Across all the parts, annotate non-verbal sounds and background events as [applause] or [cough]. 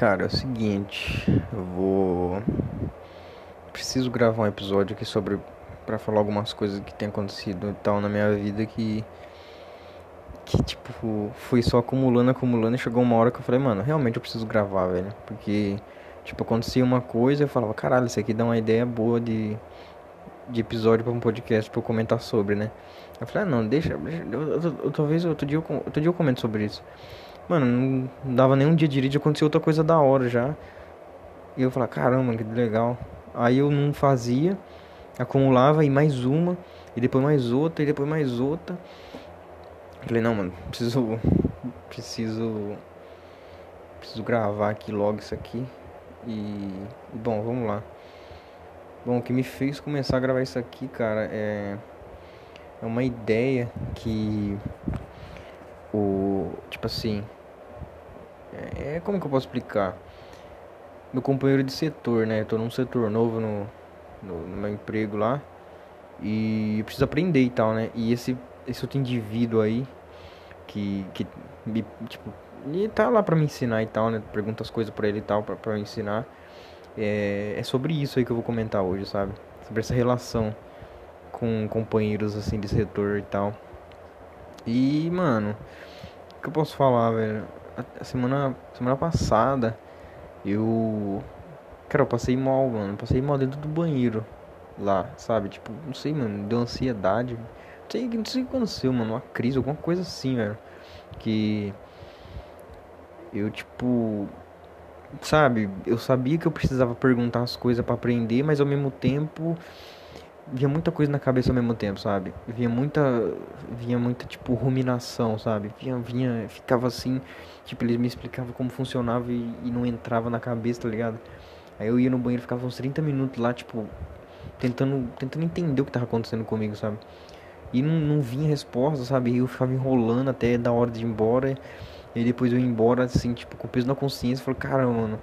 Cara, é o seguinte, eu vou. Preciso gravar um episódio aqui sobre. pra falar algumas coisas que tem acontecido e tal na minha vida que. Que, tipo, foi só acumulando, acumulando e chegou uma hora que eu falei, mano, realmente eu preciso gravar, velho. Porque, tipo, acontecia uma coisa e eu falava, caralho, isso aqui dá uma ideia boa de. de episódio pra um podcast pra eu comentar sobre, né? Eu falei, ah, não, deixa. eu, talvez outro dia, eu, outro dia eu comento sobre isso. Mano, não dava nem um dia direito, acontecia outra coisa da hora já. E eu falava, caramba, que legal. Aí eu não fazia, acumulava e mais uma, e depois mais outra, e depois mais outra. Falei, não, mano, preciso. Preciso. Preciso gravar aqui logo isso aqui. E. Bom, vamos lá. Bom, o que me fez começar a gravar isso aqui, cara, é. É uma ideia que. O. Tipo assim é, é, como que eu posso explicar? Meu companheiro de setor, né? Eu tô num setor novo no, no, no meu emprego lá. E eu preciso aprender e tal, né? E esse, esse outro indivíduo aí, que, que me, tipo, ele tá lá pra me ensinar e tal, né? Pergunta as coisas pra ele e tal, pra, pra me ensinar. É, é sobre isso aí que eu vou comentar hoje, sabe? Sobre essa relação com companheiros, assim, de setor e tal. E, mano, o que eu posso falar, velho? A semana, semana passada eu. Cara, eu passei mal, mano. Passei mal dentro do banheiro lá, sabe? Tipo, não sei, mano, deu ansiedade. Não sei, não sei o que aconteceu, mano. Uma crise, alguma coisa assim, velho. Que. Eu, tipo. Sabe? Eu sabia que eu precisava perguntar as coisas para aprender, mas ao mesmo tempo vinha muita coisa na cabeça ao mesmo tempo, sabe? Vinha muita, vinha muita tipo ruminação, sabe? Vinha, vinha, ficava assim, tipo ele me explicava como funcionava e, e não entrava na cabeça, tá ligado? Aí eu ia no banheiro, ficava uns 30 minutos lá, tipo, tentando, tentando entender o que tava acontecendo comigo, sabe? E não, não vinha resposta, sabe? E eu ficava enrolando até da hora de ir embora. E depois eu ia embora, assim, tipo, com peso na consciência. Falei, caramba, mano,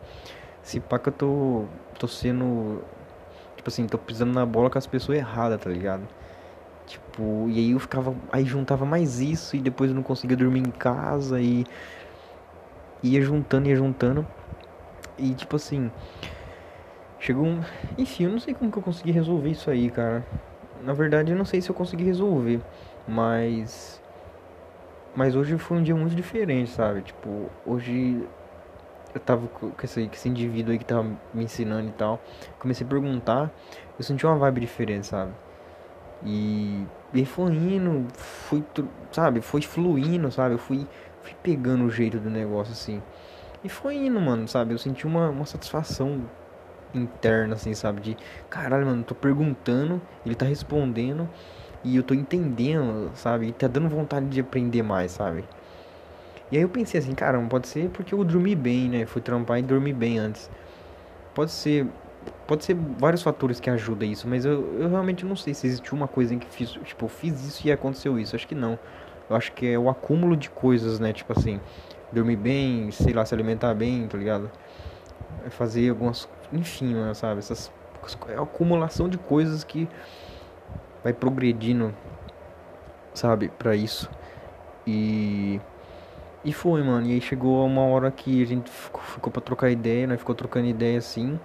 se pá que eu tô, tô sendo tipo assim, tô pisando na bola com as pessoas erradas, tá ligado? Tipo, e aí eu ficava. Aí juntava mais isso e depois eu não conseguia dormir em casa e. Ia juntando, ia juntando. E tipo assim. Chegou um. Enfim, eu não sei como que eu consegui resolver isso aí, cara. Na verdade, eu não sei se eu consegui resolver. Mas. Mas hoje foi um dia muito diferente, sabe? Tipo, hoje eu tava com esse, com esse indivíduo aí que tava me ensinando e tal. Comecei a perguntar, eu senti uma vibe diferente, sabe? E, e foi indo, fui, sabe? Foi fluindo, sabe? Eu fui, fui pegando o jeito do negócio assim. E foi indo, mano, sabe? Eu senti uma, uma satisfação interna, assim, sabe? De caralho, mano, tô perguntando, ele tá respondendo e eu tô entendendo, sabe? E tá dando vontade de aprender mais, sabe? E aí eu pensei assim, cara, não pode ser porque eu dormi bem, né? Fui trampar e dormi bem antes. Pode ser. Pode ser vários fatores que ajudam isso, mas eu, eu realmente não sei se existiu uma coisa em que fiz, tipo, eu fiz isso e aconteceu isso. Acho que não. Eu acho que é o acúmulo de coisas, né? Tipo assim, dormir bem, sei lá, se alimentar bem, tá ligado? É fazer algumas. Enfim, né, sabe? Essas. É acumulação de coisas que vai progredindo, sabe, para isso. E e foi, mano. E aí chegou uma hora que a gente ficou, pra trocar ideia, né? Ficou trocando ideia assim.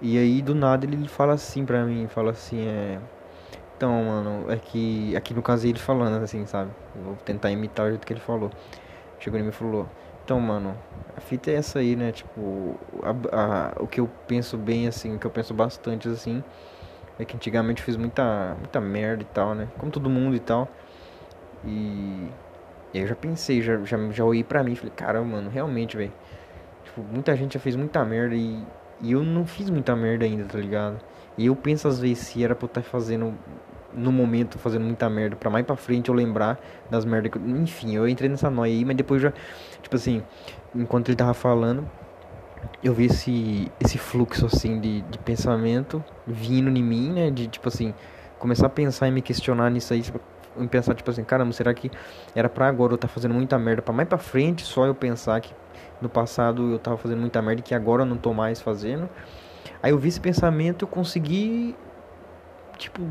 E aí do nada ele fala assim pra mim, fala assim, é. Então, mano, é que. Aqui no caso ele falando assim, sabe? vou tentar imitar o jeito que ele falou. Chegou e falou. Então, mano, a fita é essa aí, né? Tipo, a, a, o que eu penso bem, assim, o que eu penso bastante, assim, é que antigamente eu fiz muita, muita merda e tal, né? Como todo mundo e tal. E e aí eu já pensei, já, já, já olhei pra mim e falei, caramba, mano, realmente, velho. Tipo, muita gente já fez muita merda e, e eu não fiz muita merda ainda, tá ligado? E eu penso às vezes se era pra eu estar tá fazendo no momento fazendo muita merda para mais para frente eu lembrar das merdas que eu... enfim eu entrei nessa noia aí mas depois já tipo assim enquanto ele tava falando eu vi esse esse fluxo assim de, de pensamento vindo em mim né de tipo assim começar a pensar e me questionar nisso aí tipo, em pensar, tipo assim, caramba, será que era pra agora eu tá fazendo muita merda, pra mais pra frente só eu pensar que no passado eu tava fazendo muita merda e que agora eu não tô mais fazendo. Aí eu vi esse pensamento, eu consegui, tipo,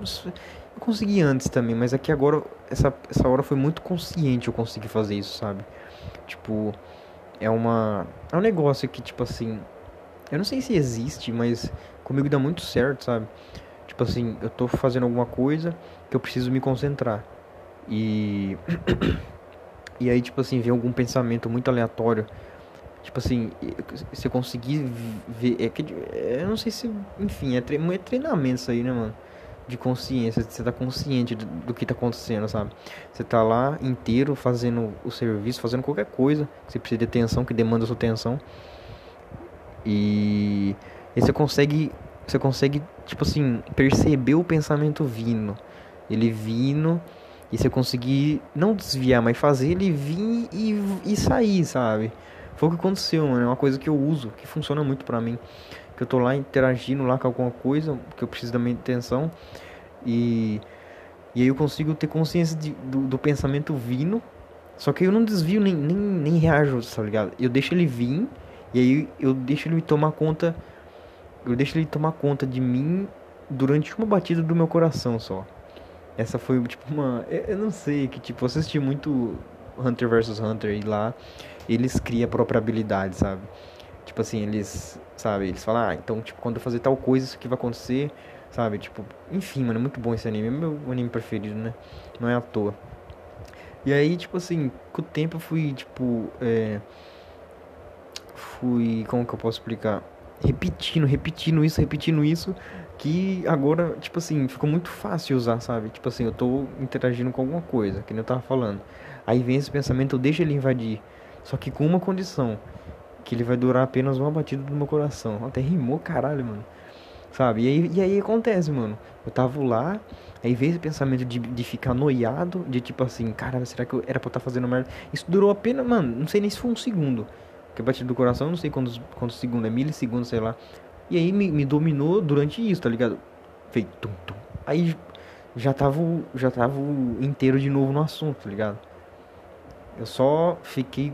eu consegui antes também, mas aqui agora, essa, essa hora foi muito consciente eu consegui fazer isso, sabe? Tipo, é uma. É um negócio que, tipo assim. Eu não sei se existe, mas comigo dá muito certo, sabe? Tipo assim, eu tô fazendo alguma coisa que eu preciso me concentrar. E. [coughs] e aí, tipo assim, vem algum pensamento muito aleatório. Tipo assim, eu conseguir ver. É que, eu não sei se. Enfim, é, tre é treinamento isso aí, né, mano? De consciência. Você tá consciente do, do que tá acontecendo, sabe? Você tá lá inteiro fazendo o serviço, fazendo qualquer coisa que você precisa de atenção, que demanda sua atenção. E. E você consegue. Você consegue, tipo assim, perceber o pensamento vindo. Ele vindo e você conseguir não desviar, mas fazer ele vir e, e sair, sabe? Foi o que aconteceu, mano. É uma coisa que eu uso, que funciona muito pra mim. Que eu tô lá interagindo lá com alguma coisa, que eu preciso da minha atenção. E, e aí eu consigo ter consciência de, do, do pensamento vindo. Só que eu não desvio nem, nem, nem reajo, tá ligado? Eu deixo ele vir e aí eu deixo ele tomar conta. Eu deixo ele tomar conta de mim durante uma batida do meu coração só. Essa foi tipo uma. Eu não sei, que tipo, eu assisti muito Hunter vs Hunter e lá eles criam a própria habilidade, sabe? Tipo assim, eles, sabe, eles falam, ah, então, tipo, quando eu fazer tal coisa, isso aqui vai acontecer, sabe? Tipo, enfim, mano, é muito bom esse anime, é meu anime preferido, né? Não é à toa. E aí, tipo assim, com o tempo eu fui, tipo, é... Fui, como que eu posso explicar? Repetindo, repetindo isso, repetindo isso, que agora, tipo assim, ficou muito fácil usar, sabe? Tipo assim, eu tô interagindo com alguma coisa, que nem eu tava falando. Aí vem esse pensamento, eu deixo ele invadir. Só que com uma condição. Que ele vai durar apenas uma batida do meu coração. Até rimou, caralho, mano. Sabe? E aí, e aí acontece, mano. Eu tava lá, aí veio esse pensamento de, de ficar noiado, de tipo assim, cara, será que eu era pra eu estar tá fazendo merda? Isso durou apenas, mano, não sei nem se foi um segundo. Porque a batida do coração, não sei quantos, quantos segundos, é milissegundos, sei lá. E aí me, me dominou durante isso, tá ligado? Feito tum, tum. Aí já tava, já tava inteiro de novo no assunto, tá ligado? Eu só fiquei.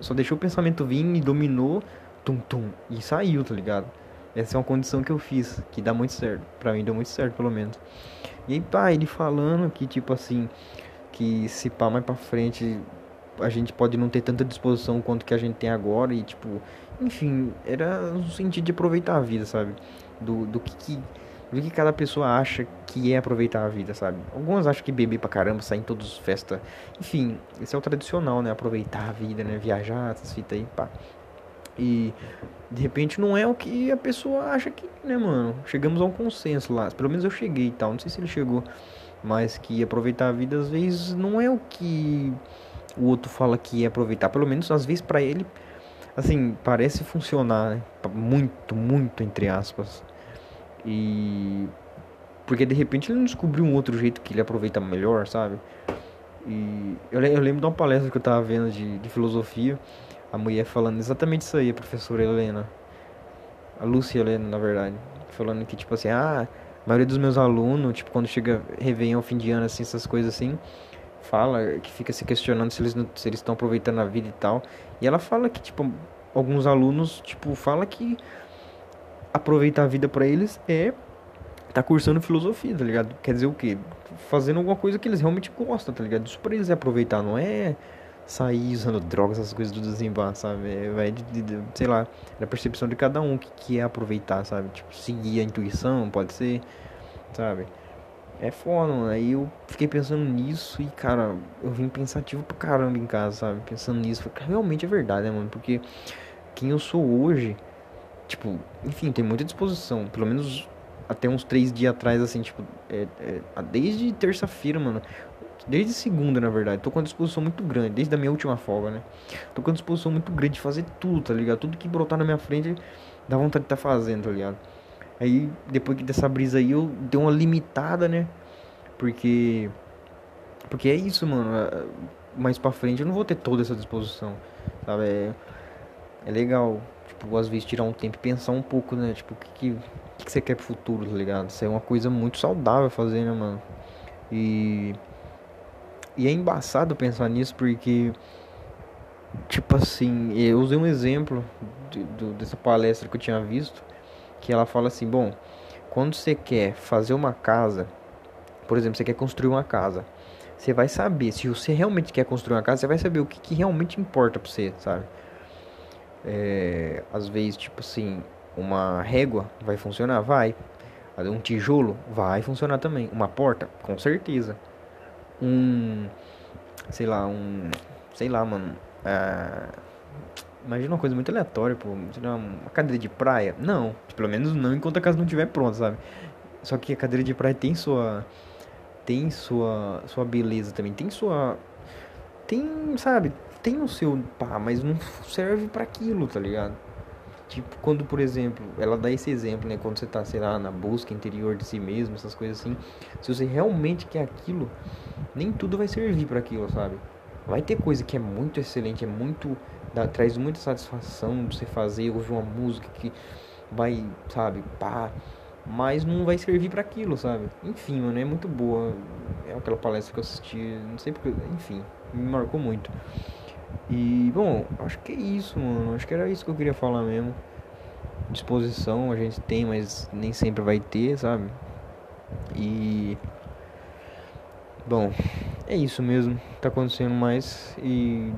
Só deixou o pensamento vir, me dominou, tum tum, e saiu, tá ligado? Essa é uma condição que eu fiz, que dá muito certo. Pra mim deu muito certo, pelo menos. E aí, pá, ele falando que, tipo assim, que se pá mais pra frente, a gente pode não ter tanta disposição quanto que a gente tem agora. E, tipo, enfim, era no sentido de aproveitar a vida, sabe? Do, do que, que do que cada pessoa acha que é aproveitar a vida, sabe? Algumas acham que beber pra caramba, sair em todas as festas. Enfim, esse é o tradicional, né? Aproveitar a vida, né? Viajar, essas fitas aí, pá. E de repente não é o que a pessoa acha que, né, mano? Chegamos a um consenso lá. Pelo menos eu cheguei e tal. Não sei se ele chegou. Mas que aproveitar a vida às vezes não é o que o outro fala que é aproveitar. Pelo menos às vezes para ele, assim, parece funcionar, né? Muito, muito entre aspas. E. Porque de repente ele não descobriu um outro jeito que ele aproveita melhor, sabe? E eu, eu lembro de uma palestra que eu tava vendo de, de filosofia, a mulher falando exatamente isso aí, a professora Helena. A Lúcia Helena, na verdade. Falando que, tipo assim, ah, a maioria dos meus alunos, tipo, quando chega Réveillon, fim de ano, assim, essas coisas assim, fala que fica se questionando se eles se eles estão aproveitando a vida e tal. E ela fala que, tipo, alguns alunos, tipo, fala que aproveitar a vida para eles é tá cursando filosofia, tá ligado? Quer dizer o quê? Fazendo alguma coisa que eles realmente gostam, tá ligado? Isso pra eles é aproveitar, não é sair usando drogas, essas coisas do desembar, sabe? É, vai de, de, de, sei lá, da percepção de cada um que, que é aproveitar, sabe? Tipo, seguir a intuição, pode ser, sabe? É foda, mano. Aí eu fiquei pensando nisso e, cara, eu vim pensativo pra caramba em casa, sabe? Pensando nisso. Falei, realmente é verdade, né, mano? Porque quem eu sou hoje Tipo, enfim, tem muita disposição. Pelo menos até uns três dias atrás, assim, tipo, é, é, desde terça-feira, mano. Desde segunda, na verdade. Tô com uma disposição muito grande, desde a minha última folga, né? Tô com uma disposição muito grande de fazer tudo, tá ligado? Tudo que brotar na minha frente, dá vontade de tá fazendo, tá ligado? Aí, depois dessa brisa aí, eu dei uma limitada, né? Porque. Porque é isso, mano. É, mais pra frente eu não vou ter toda essa disposição, sabe? É, é legal tipo, às vezes tirar um tempo e pensar um pouco, né? Tipo, o que, que, que, você quer pro futuro, tá ligado? Isso é uma coisa muito saudável fazer, né, mano? E. E é embaçado pensar nisso porque. Tipo assim, eu usei um exemplo de, de, dessa palestra que eu tinha visto. Que ela fala assim: bom, quando você quer fazer uma casa, por exemplo, você quer construir uma casa, você vai saber, se você realmente quer construir uma casa, você vai saber o que, que realmente importa pra você, sabe? É, às vezes, tipo assim, uma régua vai funcionar? Vai. Um tijolo? Vai funcionar também. Uma porta? Com certeza. Um. Sei lá, um. Sei lá, mano. Ah, imagina uma coisa muito aleatória, pô. Uma cadeira de praia? Não. Pelo menos não enquanto a casa não estiver pronta, sabe? Só que a cadeira de praia tem sua. Tem sua. Sua beleza também. Tem sua. Tem, sabe? Tem o seu. Pá, mas não serve para aquilo, tá ligado? Tipo, quando, por exemplo, ela dá esse exemplo, né? Quando você tá, sei lá, na busca interior de si mesmo, essas coisas assim. Se você realmente quer aquilo, nem tudo vai servir para aquilo, sabe? Vai ter coisa que é muito excelente, é muito. Dá, traz muita satisfação de você fazer, ouvir uma música que vai, sabe, pá. Mas não vai servir para aquilo, sabe? Enfim, mano, é muito boa. É aquela palestra que eu assisti, não sei porque. Enfim, me marcou muito. E, bom, acho que é isso, mano. Acho que era isso que eu queria falar mesmo. Disposição a gente tem, mas nem sempre vai ter, sabe? E. Bom, é isso mesmo. Tá acontecendo mais. E.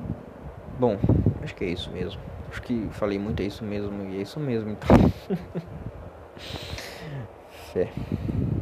Bom, acho que é isso mesmo. Acho que falei muito, é isso mesmo. E é isso mesmo, então. [laughs] Fé.